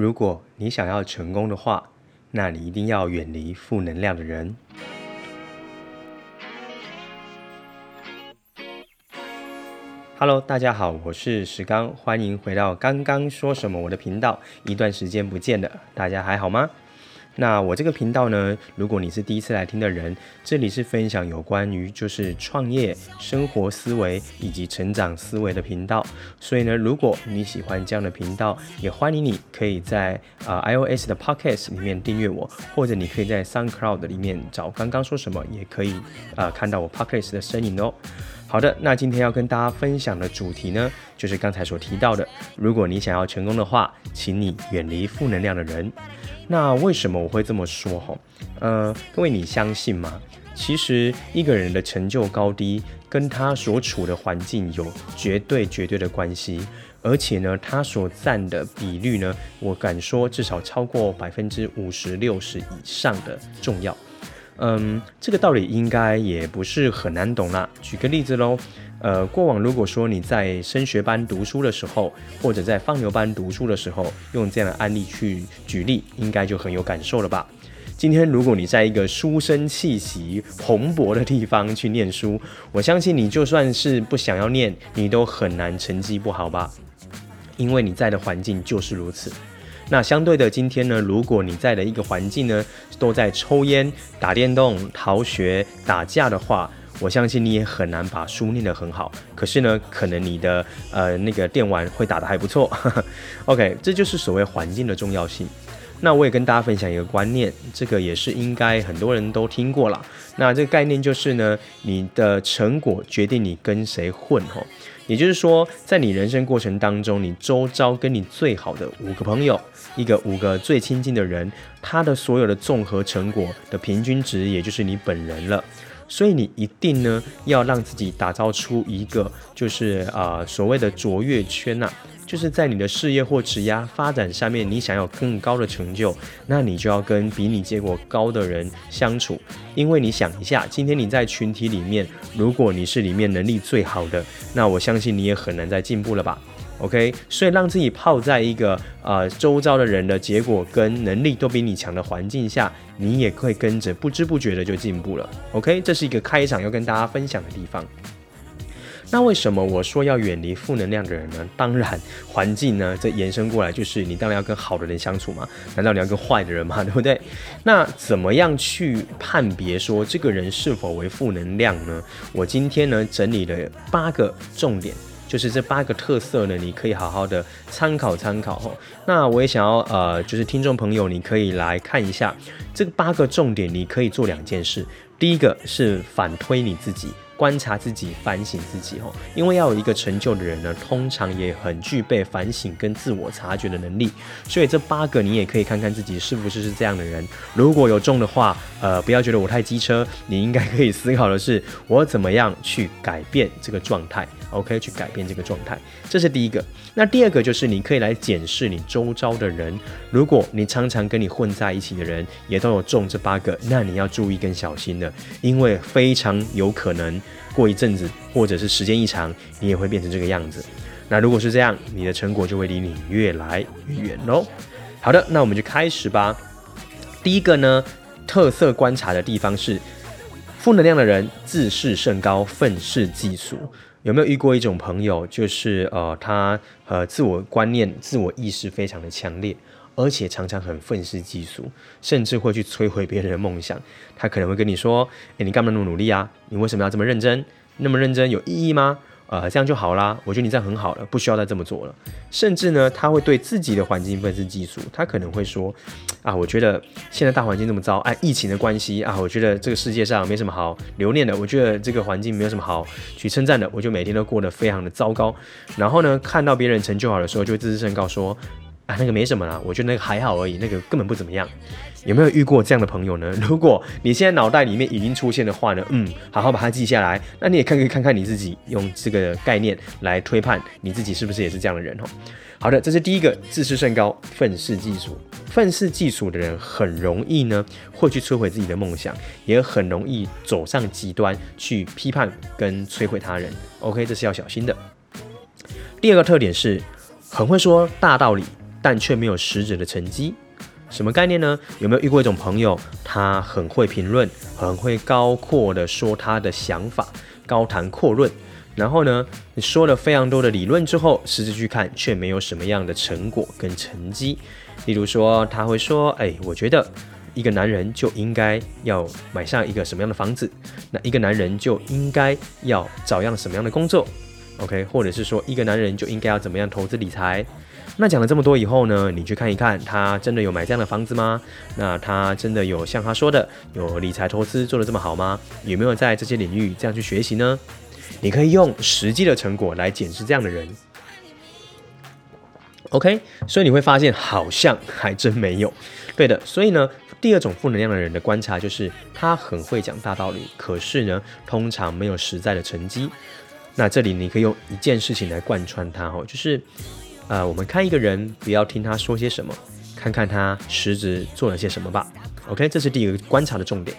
如果你想要成功的话，那你一定要远离负能量的人。Hello，大家好，我是石刚，欢迎回到刚刚说什么我的频道。一段时间不见了，大家还好吗？那我这个频道呢，如果你是第一次来听的人，这里是分享有关于就是创业、生活思维以及成长思维的频道。所以呢，如果你喜欢这样的频道，也欢迎你可以在啊、iOS 的 Podcast 里面订阅我，或者你可以在 SoundCloud 里面找刚刚说什么，也可以啊、看到我 Podcast 的身影哦。好的，那今天要跟大家分享的主题呢，就是刚才所提到的，如果你想要成功的话，请你远离负能量的人。那为什么我会这么说？哈，呃，各位你相信吗？其实一个人的成就高低，跟他所处的环境有绝对绝对的关系，而且呢，他所占的比率呢，我敢说至少超过百分之五十六十以上的重要。嗯，这个道理应该也不是很难懂啦。举个例子喽，呃，过往如果说你在升学班读书的时候，或者在放牛班读书的时候，用这样的案例去举例，应该就很有感受了吧？今天如果你在一个书生气息蓬勃的地方去念书，我相信你就算是不想要念，你都很难成绩不好吧？因为你在的环境就是如此。那相对的，今天呢，如果你在的一个环境呢，都在抽烟、打电动、逃学、打架的话，我相信你也很难把书念得很好。可是呢，可能你的呃那个电玩会打得还不错。OK，这就是所谓环境的重要性。那我也跟大家分享一个观念，这个也是应该很多人都听过了。那这个概念就是呢，你的成果决定你跟谁混吼。也就是说，在你人生过程当中，你周遭跟你最好的五个朋友，一个五个最亲近的人，他的所有的综合成果的平均值，也就是你本人了。所以你一定呢，要让自己打造出一个，就是啊、呃、所谓的卓越圈呐、就是在你的事业或职业发展上面，你想要更高的成就，那你就要跟比你结果高的人相处。因为你想一下，今天你在群体里面，如果你是里面能力最好的，那我相信你也很难再进步了吧？OK，所以让自己泡在一个呃周遭的人的结果跟能力都比你强的环境下，你也会跟着不知不觉的就进步了。OK，这是一个开场要跟大家分享的地方。那为什么我说要远离负能量的人呢？当然，环境呢，这延伸过来就是你当然要跟好的人相处嘛。难道你要跟坏的人吗？对不对？那怎么样去判别说这个人是否为负能量呢？我今天呢整理了八个重点，就是这八个特色呢，你可以好好的参考参考哦。那我也想要呃，就是听众朋友，你可以来看一下这八个重点，你可以做两件事。第一个是反推你自己。观察自己，反省自己，吼，因为要有一个成就的人呢，通常也很具备反省跟自我察觉的能力。所以这八个你也可以看看自己是不是是这样的人。如果有中的话，呃，不要觉得我太机车，你应该可以思考的是，我怎么样去改变这个状态？OK，去改变这个状态，这是第一个。那第二个就是你可以来检视你周遭的人，如果你常常跟你混在一起的人也都有中这八个，那你要注意跟小心了，因为非常有可能。过一阵子，或者是时间一长，你也会变成这个样子。那如果是这样，你的成果就会离你越来越远喽。好的，那我们就开始吧。第一个呢，特色观察的地方是，负能量的人自视甚高，愤世嫉俗。有没有遇过一种朋友，就是呃，他呃自我观念、自我意识非常的强烈，而且常常很愤世嫉俗，甚至会去摧毁别人的梦想。他可能会跟你说：“诶，你干嘛那么努力啊？你为什么要这么认真？那么认真有意义吗？呃，这样就好啦。我觉得你这样很好了，不需要再这么做了。”甚至呢，他会对自己的环境愤世嫉俗。他可能会说：“啊，我觉得现在大环境这么糟，哎，疫情的关系啊，我觉得这个世界上没什么好留恋的。我觉得这个环境没有什么好去称赞的。我就每天都过得非常的糟糕。然后呢，看到别人成就好的时候，就会自视甚高说。”啊，那个没什么啦，我觉得那个还好而已，那个根本不怎么样。有没有遇过这样的朋友呢？如果你现在脑袋里面已经出现的话呢，嗯，好好把它记下来。那你也可以看看你自己，用这个概念来推判你自己是不是也是这样的人哦。好的，这是第一个，自视甚高，愤世嫉俗。愤世嫉俗的人很容易呢，会去摧毁自己的梦想，也很容易走上极端去批判跟摧毁他人。OK，这是要小心的。第二个特点是很会说大道理。但却没有实质的成绩。什么概念呢？有没有遇过一种朋友，他很会评论，很会高阔的说他的想法，高谈阔论。然后呢，你说了非常多的理论之后，实质去看却没有什么样的成果跟成绩。例如说，他会说：“哎，我觉得一个男人就应该要买上一个什么样的房子，那一个男人就应该要找样什么样的工作，OK？或者是说，一个男人就应该要怎么样投资理财。”那讲了这么多以后呢，你去看一看，他真的有买这样的房子吗？那他真的有像他说的有理财投资做得这么好吗？有没有在这些领域这样去学习呢？你可以用实际的成果来检视这样的人。OK，所以你会发现好像还真没有。对的，所以呢，第二种负能量的人的观察就是他很会讲大道理，可是呢，通常没有实在的成绩。那这里你可以用一件事情来贯穿他哦，就是。呃，我们看一个人，不要听他说些什么，看看他实质做了些什么吧。OK，这是第一个观察的重点。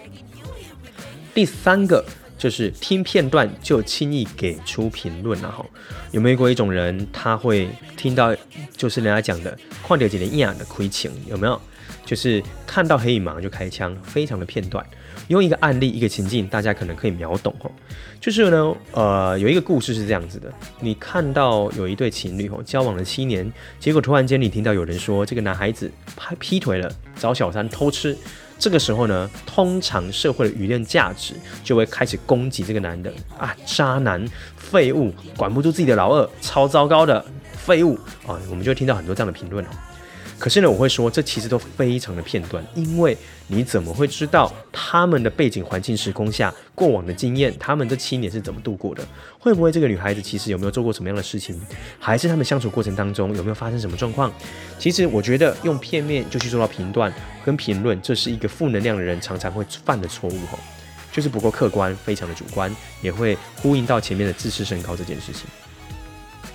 第三个就是听片段就轻易给出评论了哈。有没有过一种人，他会听到就是人家讲的“看到一个影的亏情”，有没有？就是看到黑影马上就开枪，非常的片段。用一个案例、一个情境，大家可能可以秒懂哦。就是呢，呃，有一个故事是这样子的：你看到有一对情侣哦，交往了七年，结果突然间你听到有人说这个男孩子拍劈腿了，找小三偷吃。这个时候呢，通常社会的舆论价值就会开始攻击这个男的啊，渣男、废物，管不住自己的老二，超糟糕的废物啊，我们就会听到很多这样的评论哦。可是呢，我会说，这其实都非常的片段，因为你怎么会知道他们的背景环境时空下过往的经验，他们这七年是怎么度过的？会不会这个女孩子其实有没有做过什么样的事情？还是他们相处过程当中有没有发生什么状况？其实我觉得用片面就去做到评断跟评论，这是一个负能量的人常常会犯的错误吼，就是不够客观，非常的主观，也会呼应到前面的自视甚高这件事情。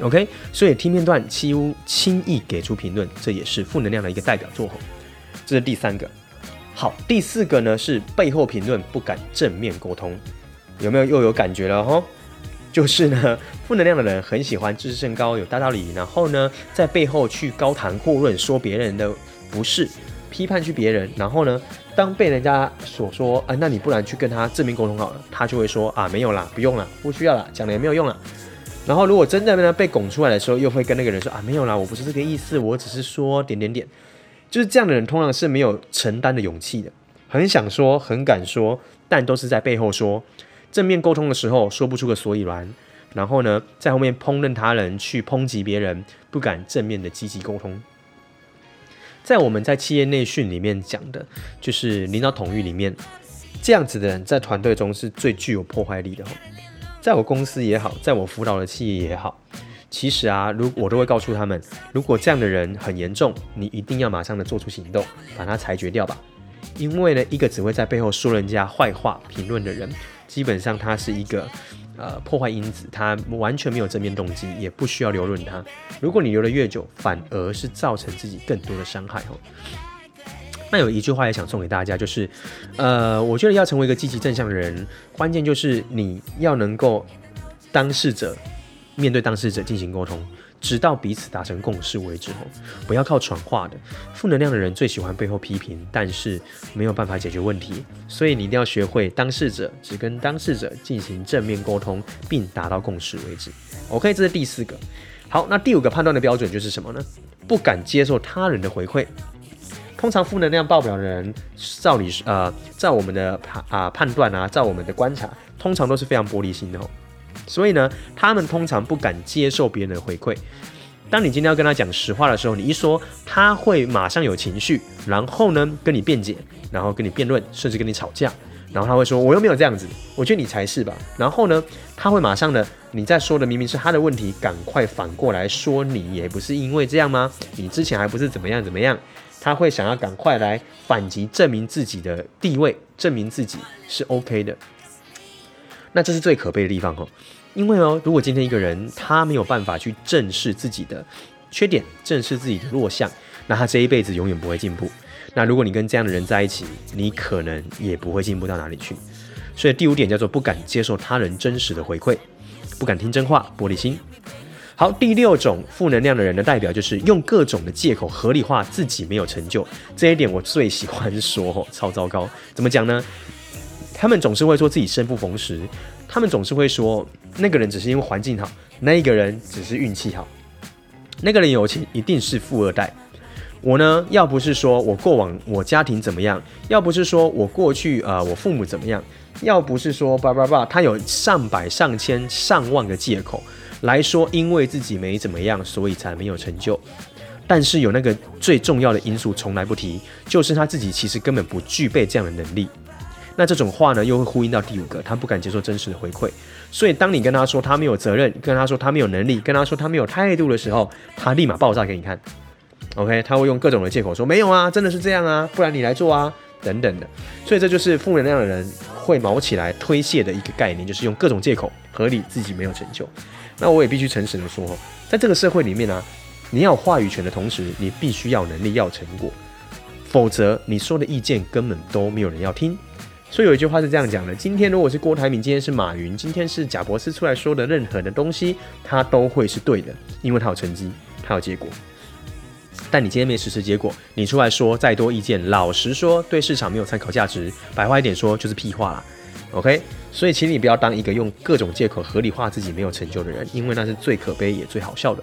OK，所以听片段几乎轻易给出评论，这也是负能量的一个代表作。这是第三个。好，第四个呢是背后评论，不敢正面沟通，有没有又有感觉了吼？就是呢，负能量的人很喜欢自视甚高，有大道理，然后呢在背后去高谈阔论，说别人的不是，批判去别人，然后呢当被人家所说啊，那你不然去跟他正面沟通好了，他就会说啊没有啦，不用啦，不需要啦，讲了也没有用啦。然后，如果真的呢被拱出来的时候，又会跟那个人说啊，没有啦，我不是这个意思，我只是说点点点，就是这样的人，通常是没有承担的勇气的，很想说，很敢说，但都是在背后说。正面沟通的时候说不出个所以然，然后呢，在后面烹饪他人，去抨击别人，不敢正面的积极沟通。在我们在企业内训里面讲的，就是领导统御里面，这样子的人在团队中是最具有破坏力的。在我公司也好，在我辅导的企业也好，其实啊，如我都会告诉他们，如果这样的人很严重，你一定要马上的做出行动，把他裁决掉吧。因为呢，一个只会在背后说人家坏话、评论的人，基本上他是一个呃破坏因子，他完全没有正面动机，也不需要留论他。如果你留得越久，反而是造成自己更多的伤害哦。那有一句话也想送给大家，就是，呃，我觉得要成为一个积极正向的人，关键就是你要能够当事者面对当事者进行沟通，直到彼此达成共识为止。不要靠传话的。负能量的人最喜欢背后批评，但是没有办法解决问题。所以你一定要学会当事者只跟当事者进行正面沟通，并达到共识为止。OK，这是第四个。好，那第五个判断的标准就是什么呢？不敢接受他人的回馈。通常负能量爆表的人，照理呃，照我们的判啊判断啊，照我们的观察，通常都是非常玻璃心的哦。所以呢，他们通常不敢接受别人的回馈。当你今天要跟他讲实话的时候，你一说，他会马上有情绪，然后呢跟你辩解，然后跟你辩论，甚至跟你吵架。然后他会说：“我又没有这样子，我觉得你才是吧。”然后呢，他会马上的，你在说的明明是他的问题，赶快反过来说，你也不是因为这样吗？你之前还不是怎么样怎么样？他会想要赶快来反击，证明自己的地位，证明自己是 OK 的。那这是最可悲的地方哦，因为哦，如果今天一个人他没有办法去正视自己的缺点，正视自己的弱项，那他这一辈子永远不会进步。那如果你跟这样的人在一起，你可能也不会进步到哪里去。所以第五点叫做不敢接受他人真实的回馈，不敢听真话，玻璃心。好，第六种负能量的人的代表就是用各种的借口合理化自己没有成就，这一点我最喜欢说哦，超糟糕。怎么讲呢？他们总是会说自己生不逢时，他们总是会说那个人只是因为环境好，那个人只是运气好，那个人有钱一定是富二代。我呢，要不是说我过往我家庭怎么样，要不是说我过去呃我父母怎么样，要不是说叭叭叭，他有上百上千上万个借口。来说，因为自己没怎么样，所以才没有成就。但是有那个最重要的因素从来不提，就是他自己其实根本不具备这样的能力。那这种话呢，又会呼应到第五个，他不敢接受真实的回馈。所以当你跟他说他没有责任，跟他说他没有能力，跟他说他没有态度的时候，他立马爆炸给你看。OK，他会用各种的借口说没有啊，真的是这样啊，不然你来做啊，等等的。所以这就是负能量的人会毛起来推卸的一个概念，就是用各种借口合理自己没有成就。那我也必须诚实的说，在这个社会里面呢、你要有话语权的同时，你必须要能力，要成果，否则你说的意见根本都没有人要听。所以有一句话是这样讲的：今天如果是郭台铭，今天是马云，今天是贾博士出来说的任何的东西，他都会是对的，因为他有成绩，他有结果。但你今天没实施结果，你出来说再多意见，老实说，对市场没有参考价值，白话一点说就是屁话啦。OK。所以，请你不要当一个用各种借口合理化自己没有成就的人，因为那是最可悲也最好笑的。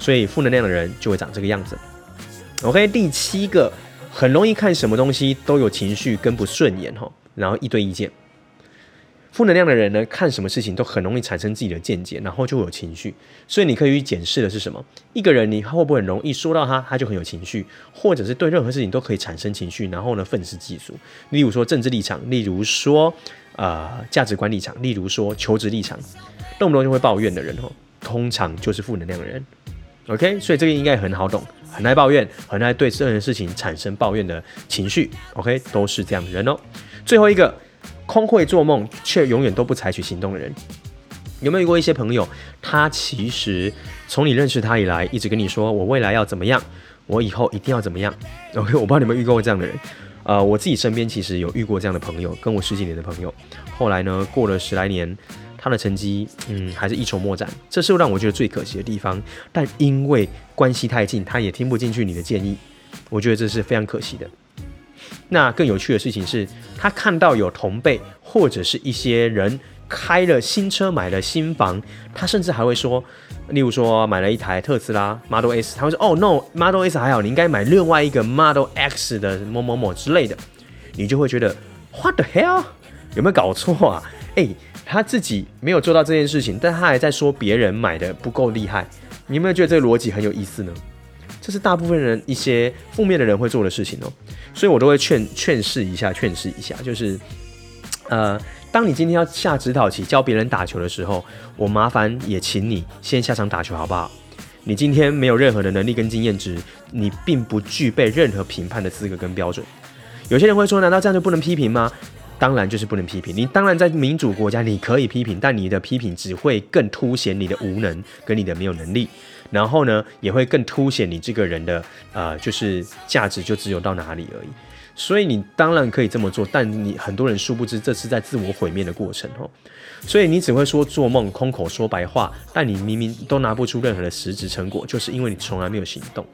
所以，负能量的人就会长这个样子。OK，第七个，很容易看什么东西都有情绪跟不顺眼哈，然后一堆意见。负能量的人呢，看什么事情都很容易产生自己的见解，然后就会有情绪。所以你可以去检视的是什么？一个人你会不会很容易说到他，他就很有情绪，或者是对任何事情都可以产生情绪，然后呢愤世嫉俗。例如说政治立场，例如说呃价值观立场，例如说求职立场，动不动就会抱怨的人哦，通常就是负能量的人。OK，所以这个应该很好懂，很爱抱怨，很爱对任何事情产生抱怨的情绪。OK，都是这样的人哦。最后一个。空会做梦，却永远都不采取行动的人，有没有遇过一些朋友？他其实从你认识他以来，一直跟你说：“我未来要怎么样，我以后一定要怎么样。” OK，我不知道你们遇过这样的人。呃，我自己身边其实有遇过这样的朋友，跟我十几年的朋友，后来呢，过了十来年，他的成绩，嗯，还是一筹莫展。这是让我觉得最可惜的地方。但因为关系太近，他也听不进去你的建议，我觉得这是非常可惜的。那更有趣的事情是，他看到有同辈或者是一些人开了新车、买了新房，他甚至还会说，例如说买了一台特斯拉 Model S，他会说：“哦，no，Model S 还好，你应该买另外一个 Model X 的某某某之类的。”你就会觉得 What the hell？有没有搞错啊？诶，他自己没有做到这件事情，但他还在说别人买的不够厉害。你有没有觉得这个逻辑很有意思呢？这是大部分人一些负面的人会做的事情哦，所以我都会劝劝示一下，劝示一下，就是，呃，当你今天要下指导棋教别人打球的时候，我麻烦也请你先下场打球好不好？你今天没有任何的能力跟经验值，你并不具备任何评判的资格跟标准。有些人会说，难道这样就不能批评吗？当然就是不能批评。你当然在民主国家你可以批评，但你的批评只会更凸显你的无能跟你的没有能力。然后呢，也会更凸显你这个人的呃，就是价值就只有到哪里而已。所以你当然可以这么做，但你很多人殊不知这是在自我毁灭的过程哦。所以你只会说做梦，空口说白话，但你明明都拿不出任何的实质成果，就是因为你从来没有行动。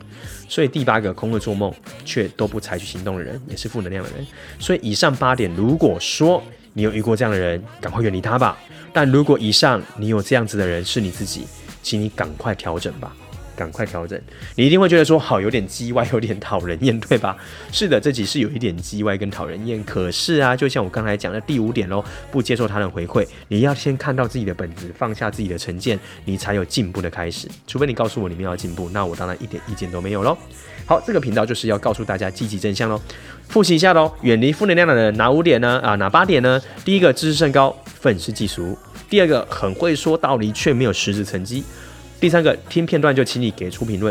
所以第八个，空会做梦却都不采取行动的人，也是负能量的人。所以以上八点，如果说你有遇过这样的人，赶快远离他吧。但如果以上你有这样子的人是你自己，请你赶快调整吧，赶快调整。你一定会觉得说，好，有点叽歪，有点讨人厌，对吧？是的，这集是有一点叽歪跟讨人厌。可是啊，就像我刚才讲的第五点喽，不接受他人回馈，你要先看到自己的本质，放下自己的成见，你才有进步的开始。除非你告诉我你们要进步，那我当然一点意见都没有喽。好，这个频道就是要告诉大家积极正向喽。复习一下喽，远离负能量的人哪五点呢？啊，哪八点呢？第一个，知识甚高，愤世嫉俗。第二个，很会说道理却没有实质成绩；第三个，听片段就请你给出评论；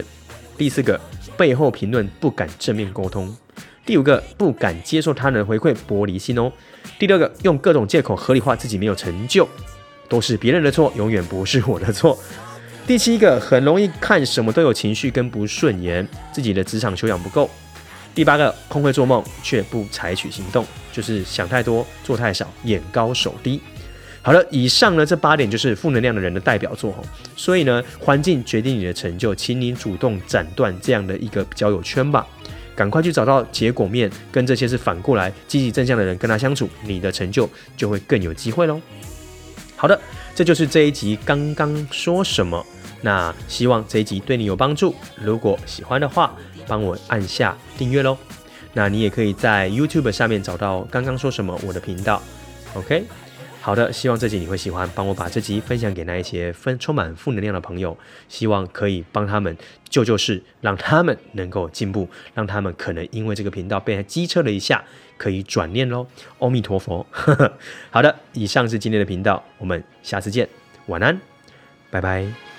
第四个，背后评论不敢正面沟通；第五个，不敢接受他人回馈，玻璃心哦；第六个，用各种借口合理化自己没有成就，都是别人的错，永远不是我的错；第七个，很容易看什么都有情绪跟不顺眼，自己的职场修养不够；第八个，空会做梦却不采取行动，就是想太多，做太少，眼高手低。好了，以上呢这八点就是负能量的人的代表作哦。所以呢，环境决定你的成就，请你主动斩断这样的一个交友圈吧。赶快去找到结果面，跟这些是反过来积极正向的人跟他相处，你的成就就会更有机会喽。好的，这就是这一集刚刚说什么。那希望这一集对你有帮助。如果喜欢的话，帮我按下订阅喽。那你也可以在 YouTube 下面找到刚刚说什么我的频道。OK。好的，希望这集你会喜欢，帮我把这集分享给那一些分充满负能量的朋友，希望可以帮他们救救世，让他们能够进步，让他们可能因为这个频道被他机车了一下，可以转念喽。阿弥陀佛。好的，以上是今天的频道，我们下次见，晚安，拜拜。